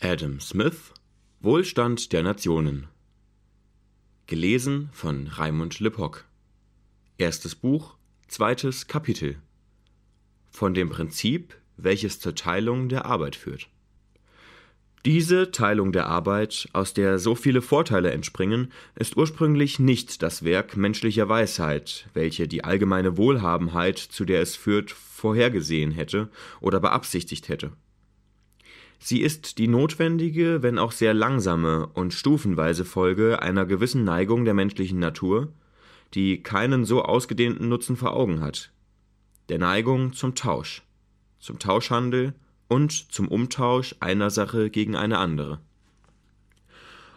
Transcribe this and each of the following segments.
Adam Smith Wohlstand der Nationen Gelesen von Raimund Lippock Erstes Buch, zweites Kapitel Von dem Prinzip, welches zur Teilung der Arbeit führt. Diese Teilung der Arbeit, aus der so viele Vorteile entspringen, ist ursprünglich nicht das Werk menschlicher Weisheit, welche die allgemeine Wohlhabenheit, zu der es führt, vorhergesehen hätte oder beabsichtigt hätte. Sie ist die notwendige, wenn auch sehr langsame und stufenweise Folge einer gewissen Neigung der menschlichen Natur, die keinen so ausgedehnten Nutzen vor Augen hat, der Neigung zum Tausch, zum Tauschhandel und zum Umtausch einer Sache gegen eine andere.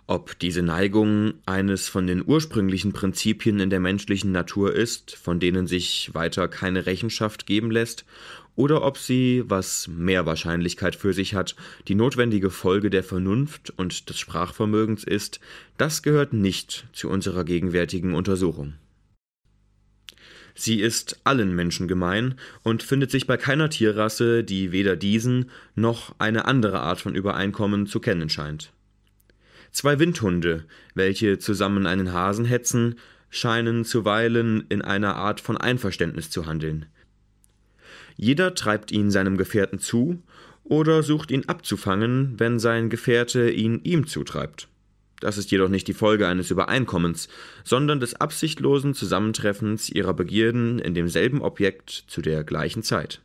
Ob diese Neigung eines von den ursprünglichen Prinzipien in der menschlichen Natur ist, von denen sich weiter keine Rechenschaft geben lässt, oder ob sie, was mehr Wahrscheinlichkeit für sich hat, die notwendige Folge der Vernunft und des Sprachvermögens ist, das gehört nicht zu unserer gegenwärtigen Untersuchung. Sie ist allen Menschen gemein und findet sich bei keiner Tierrasse, die weder diesen noch eine andere Art von Übereinkommen zu kennen scheint. Zwei Windhunde, welche zusammen einen Hasen hetzen, scheinen zuweilen in einer Art von Einverständnis zu handeln. Jeder treibt ihn seinem Gefährten zu oder sucht ihn abzufangen, wenn sein Gefährte ihn ihm zutreibt. Das ist jedoch nicht die Folge eines Übereinkommens, sondern des absichtlosen Zusammentreffens ihrer Begierden in demselben Objekt zu der gleichen Zeit.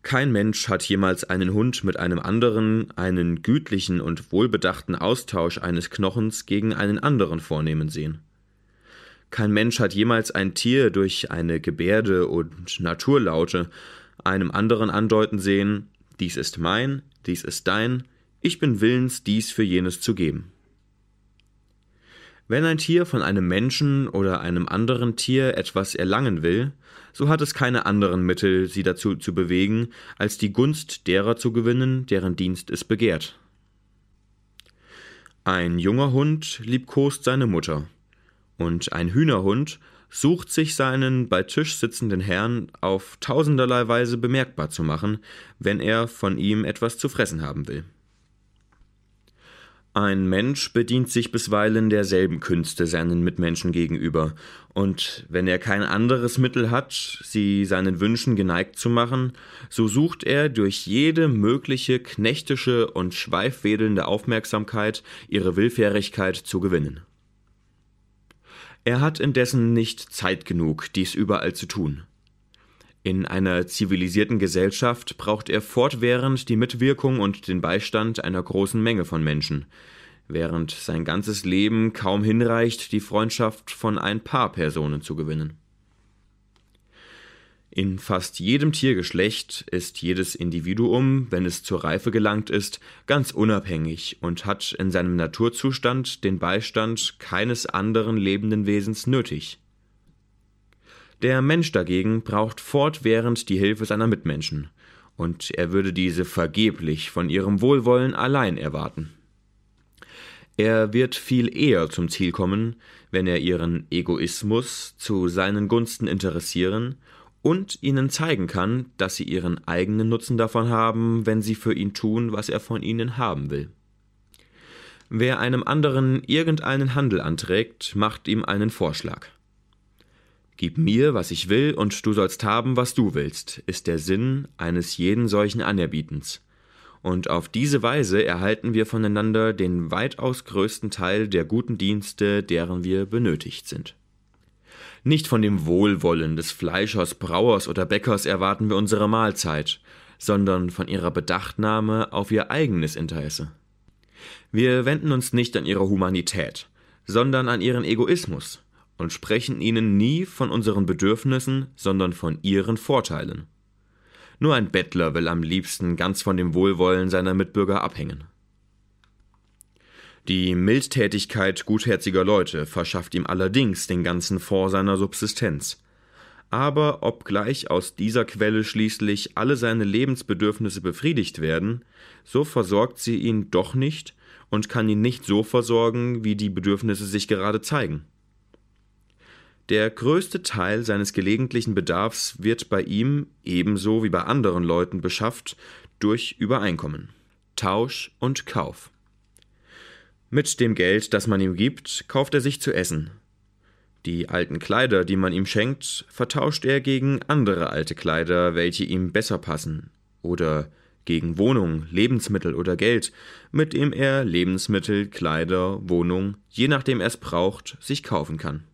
Kein Mensch hat jemals einen Hund mit einem anderen, einen gütlichen und wohlbedachten Austausch eines Knochens gegen einen anderen vornehmen sehen. Kein Mensch hat jemals ein Tier durch eine Gebärde und Naturlaute einem anderen andeuten sehen, dies ist mein, dies ist dein, ich bin willens, dies für jenes zu geben. Wenn ein Tier von einem Menschen oder einem anderen Tier etwas erlangen will, so hat es keine anderen Mittel, sie dazu zu bewegen, als die Gunst derer zu gewinnen, deren Dienst es begehrt. Ein junger Hund liebkost seine Mutter, und ein Hühnerhund sucht sich seinen bei Tisch sitzenden Herrn auf tausenderlei Weise bemerkbar zu machen, wenn er von ihm etwas zu fressen haben will. Ein Mensch bedient sich bisweilen derselben Künste seinen Mitmenschen gegenüber, und wenn er kein anderes Mittel hat, sie seinen Wünschen geneigt zu machen, so sucht er durch jede mögliche knechtische und schweifwedelnde Aufmerksamkeit ihre Willfährigkeit zu gewinnen. Er hat indessen nicht Zeit genug, dies überall zu tun. In einer zivilisierten Gesellschaft braucht er fortwährend die Mitwirkung und den Beistand einer großen Menge von Menschen, während sein ganzes Leben kaum hinreicht, die Freundschaft von ein paar Personen zu gewinnen. In fast jedem Tiergeschlecht ist jedes Individuum, wenn es zur Reife gelangt ist, ganz unabhängig und hat in seinem Naturzustand den Beistand keines anderen lebenden Wesens nötig. Der Mensch dagegen braucht fortwährend die Hilfe seiner Mitmenschen, und er würde diese vergeblich von ihrem Wohlwollen allein erwarten. Er wird viel eher zum Ziel kommen, wenn er ihren Egoismus zu seinen Gunsten interessieren und ihnen zeigen kann, dass sie ihren eigenen Nutzen davon haben, wenn sie für ihn tun, was er von ihnen haben will. Wer einem anderen irgendeinen Handel anträgt, macht ihm einen Vorschlag. Gib mir, was ich will, und du sollst haben, was du willst, ist der Sinn eines jeden solchen Anerbietens. Und auf diese Weise erhalten wir voneinander den weitaus größten Teil der guten Dienste, deren wir benötigt sind. Nicht von dem Wohlwollen des Fleischers, Brauers oder Bäckers erwarten wir unsere Mahlzeit, sondern von ihrer Bedachtnahme auf ihr eigenes Interesse. Wir wenden uns nicht an ihre Humanität, sondern an ihren Egoismus, und sprechen ihnen nie von unseren Bedürfnissen, sondern von ihren Vorteilen. Nur ein Bettler will am liebsten ganz von dem Wohlwollen seiner Mitbürger abhängen. Die Mildtätigkeit gutherziger Leute verschafft ihm allerdings den ganzen Fonds seiner Subsistenz. Aber obgleich aus dieser Quelle schließlich alle seine Lebensbedürfnisse befriedigt werden, so versorgt sie ihn doch nicht und kann ihn nicht so versorgen, wie die Bedürfnisse sich gerade zeigen. Der größte Teil seines gelegentlichen Bedarfs wird bei ihm, ebenso wie bei anderen Leuten, beschafft durch Übereinkommen. Tausch und Kauf. Mit dem Geld, das man ihm gibt, kauft er sich zu essen. Die alten Kleider, die man ihm schenkt, vertauscht er gegen andere alte Kleider, welche ihm besser passen, oder gegen Wohnung, Lebensmittel oder Geld, mit dem er Lebensmittel, Kleider, Wohnung, je nachdem er es braucht, sich kaufen kann.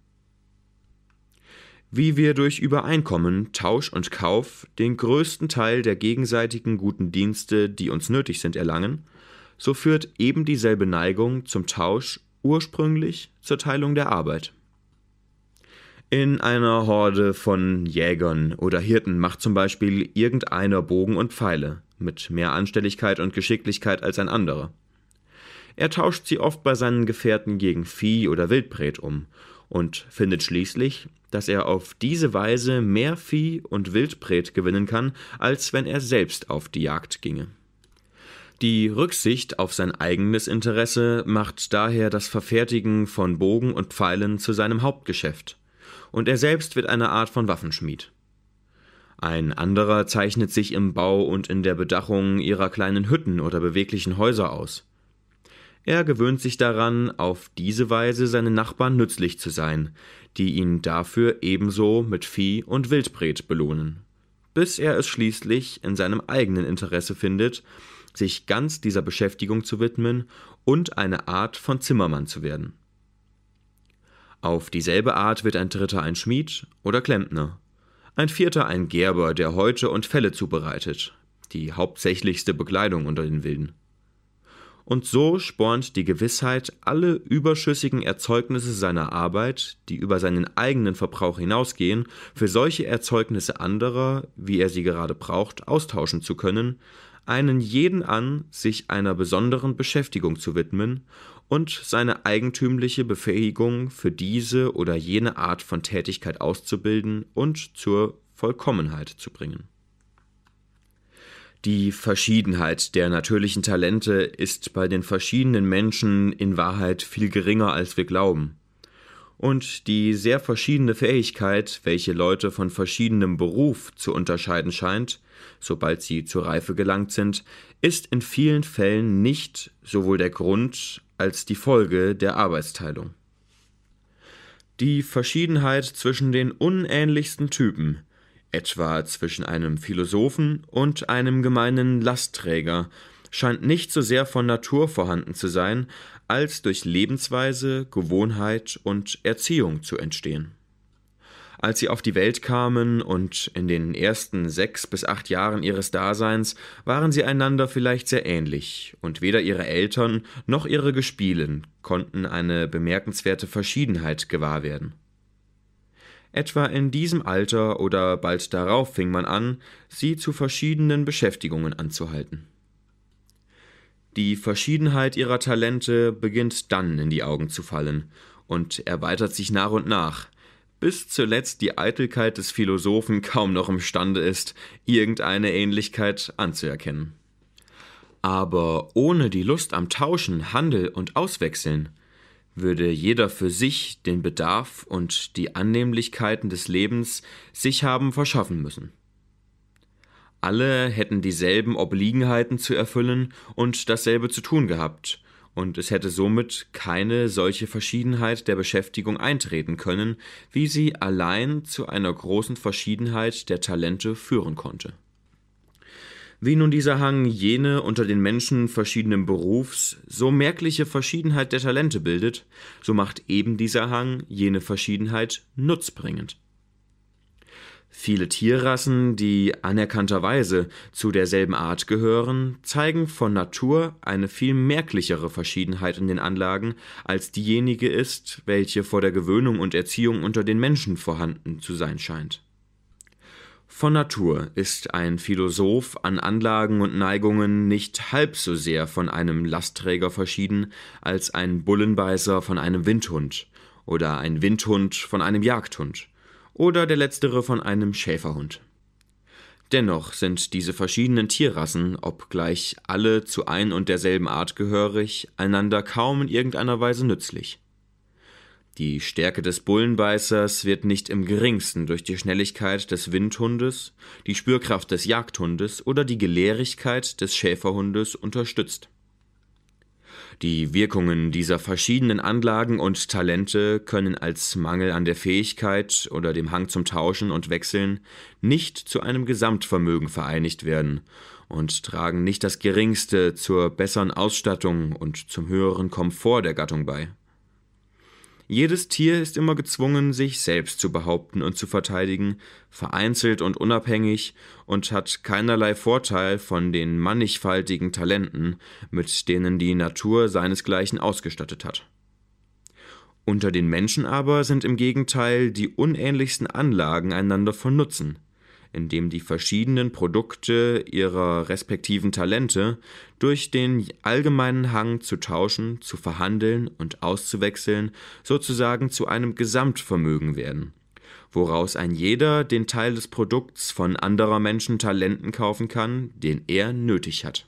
Wie wir durch Übereinkommen, Tausch und Kauf den größten Teil der gegenseitigen guten Dienste, die uns nötig sind, erlangen, so führt eben dieselbe Neigung zum Tausch ursprünglich zur Teilung der Arbeit. In einer Horde von Jägern oder Hirten macht zum Beispiel irgendeiner Bogen und Pfeile, mit mehr Anstelligkeit und Geschicklichkeit als ein anderer. Er tauscht sie oft bei seinen Gefährten gegen Vieh oder Wildbret um und findet schließlich, dass er auf diese Weise mehr Vieh und Wildbret gewinnen kann, als wenn er selbst auf die Jagd ginge. Die Rücksicht auf sein eigenes Interesse macht daher das Verfertigen von Bogen und Pfeilen zu seinem Hauptgeschäft, und er selbst wird eine Art von Waffenschmied. Ein anderer zeichnet sich im Bau und in der Bedachung ihrer kleinen Hütten oder beweglichen Häuser aus. Er gewöhnt sich daran, auf diese Weise seinen Nachbarn nützlich zu sein, die ihn dafür ebenso mit Vieh und Wildbret belohnen, bis er es schließlich in seinem eigenen Interesse findet, sich ganz dieser Beschäftigung zu widmen und eine Art von Zimmermann zu werden. Auf dieselbe Art wird ein Dritter ein Schmied oder Klempner, ein Vierter ein Gerber, der Häute und Felle zubereitet, die hauptsächlichste Bekleidung unter den Wilden. Und so spornt die Gewissheit, alle überschüssigen Erzeugnisse seiner Arbeit, die über seinen eigenen Verbrauch hinausgehen, für solche Erzeugnisse anderer, wie er sie gerade braucht, austauschen zu können, einen jeden an, sich einer besonderen Beschäftigung zu widmen und seine eigentümliche Befähigung für diese oder jene Art von Tätigkeit auszubilden und zur Vollkommenheit zu bringen. Die Verschiedenheit der natürlichen Talente ist bei den verschiedenen Menschen in Wahrheit viel geringer, als wir glauben. Und die sehr verschiedene Fähigkeit, welche Leute von verschiedenem Beruf zu unterscheiden scheint, sobald sie zur Reife gelangt sind, ist in vielen Fällen nicht sowohl der Grund als die Folge der Arbeitsteilung. Die Verschiedenheit zwischen den unähnlichsten Typen, etwa zwischen einem Philosophen und einem gemeinen Lastträger, scheint nicht so sehr von Natur vorhanden zu sein, als durch Lebensweise, Gewohnheit und Erziehung zu entstehen. Als sie auf die Welt kamen und in den ersten sechs bis acht Jahren ihres Daseins waren sie einander vielleicht sehr ähnlich, und weder ihre Eltern noch ihre Gespielen konnten eine bemerkenswerte Verschiedenheit gewahr werden. Etwa in diesem Alter oder bald darauf fing man an, sie zu verschiedenen Beschäftigungen anzuhalten. Die Verschiedenheit ihrer Talente beginnt dann in die Augen zu fallen und erweitert sich nach und nach, bis zuletzt die Eitelkeit des Philosophen kaum noch imstande ist, irgendeine Ähnlichkeit anzuerkennen. Aber ohne die Lust am Tauschen, Handel und Auswechseln würde jeder für sich den Bedarf und die Annehmlichkeiten des Lebens sich haben verschaffen müssen. Alle hätten dieselben Obliegenheiten zu erfüllen und dasselbe zu tun gehabt, und es hätte somit keine solche Verschiedenheit der Beschäftigung eintreten können, wie sie allein zu einer großen Verschiedenheit der Talente führen konnte. Wie nun dieser Hang jene unter den Menschen verschiedenen Berufs so merkliche Verschiedenheit der Talente bildet, so macht eben dieser Hang jene Verschiedenheit nutzbringend. Viele Tierrassen, die anerkannterweise zu derselben Art gehören, zeigen von Natur eine viel merklichere Verschiedenheit in den Anlagen, als diejenige ist, welche vor der Gewöhnung und Erziehung unter den Menschen vorhanden zu sein scheint. Von Natur ist ein Philosoph an Anlagen und Neigungen nicht halb so sehr von einem Lastträger verschieden, als ein Bullenbeißer von einem Windhund oder ein Windhund von einem Jagdhund oder der letztere von einem Schäferhund. Dennoch sind diese verschiedenen Tierrassen, obgleich alle zu ein und derselben Art gehörig, einander kaum in irgendeiner Weise nützlich. Die Stärke des Bullenbeißers wird nicht im geringsten durch die Schnelligkeit des Windhundes, die Spürkraft des Jagdhundes oder die Gelehrigkeit des Schäferhundes unterstützt. Die Wirkungen dieser verschiedenen Anlagen und Talente können als Mangel an der Fähigkeit oder dem Hang zum Tauschen und Wechseln nicht zu einem Gesamtvermögen vereinigt werden und tragen nicht das geringste zur besseren Ausstattung und zum höheren Komfort der Gattung bei. Jedes Tier ist immer gezwungen, sich selbst zu behaupten und zu verteidigen, vereinzelt und unabhängig, und hat keinerlei Vorteil von den mannigfaltigen Talenten, mit denen die Natur seinesgleichen ausgestattet hat. Unter den Menschen aber sind im Gegenteil die unähnlichsten Anlagen einander von Nutzen, in dem die verschiedenen Produkte ihrer respektiven Talente durch den allgemeinen Hang zu tauschen, zu verhandeln und auszuwechseln sozusagen zu einem Gesamtvermögen werden, woraus ein jeder den Teil des Produkts von anderer Menschen Talenten kaufen kann, den er nötig hat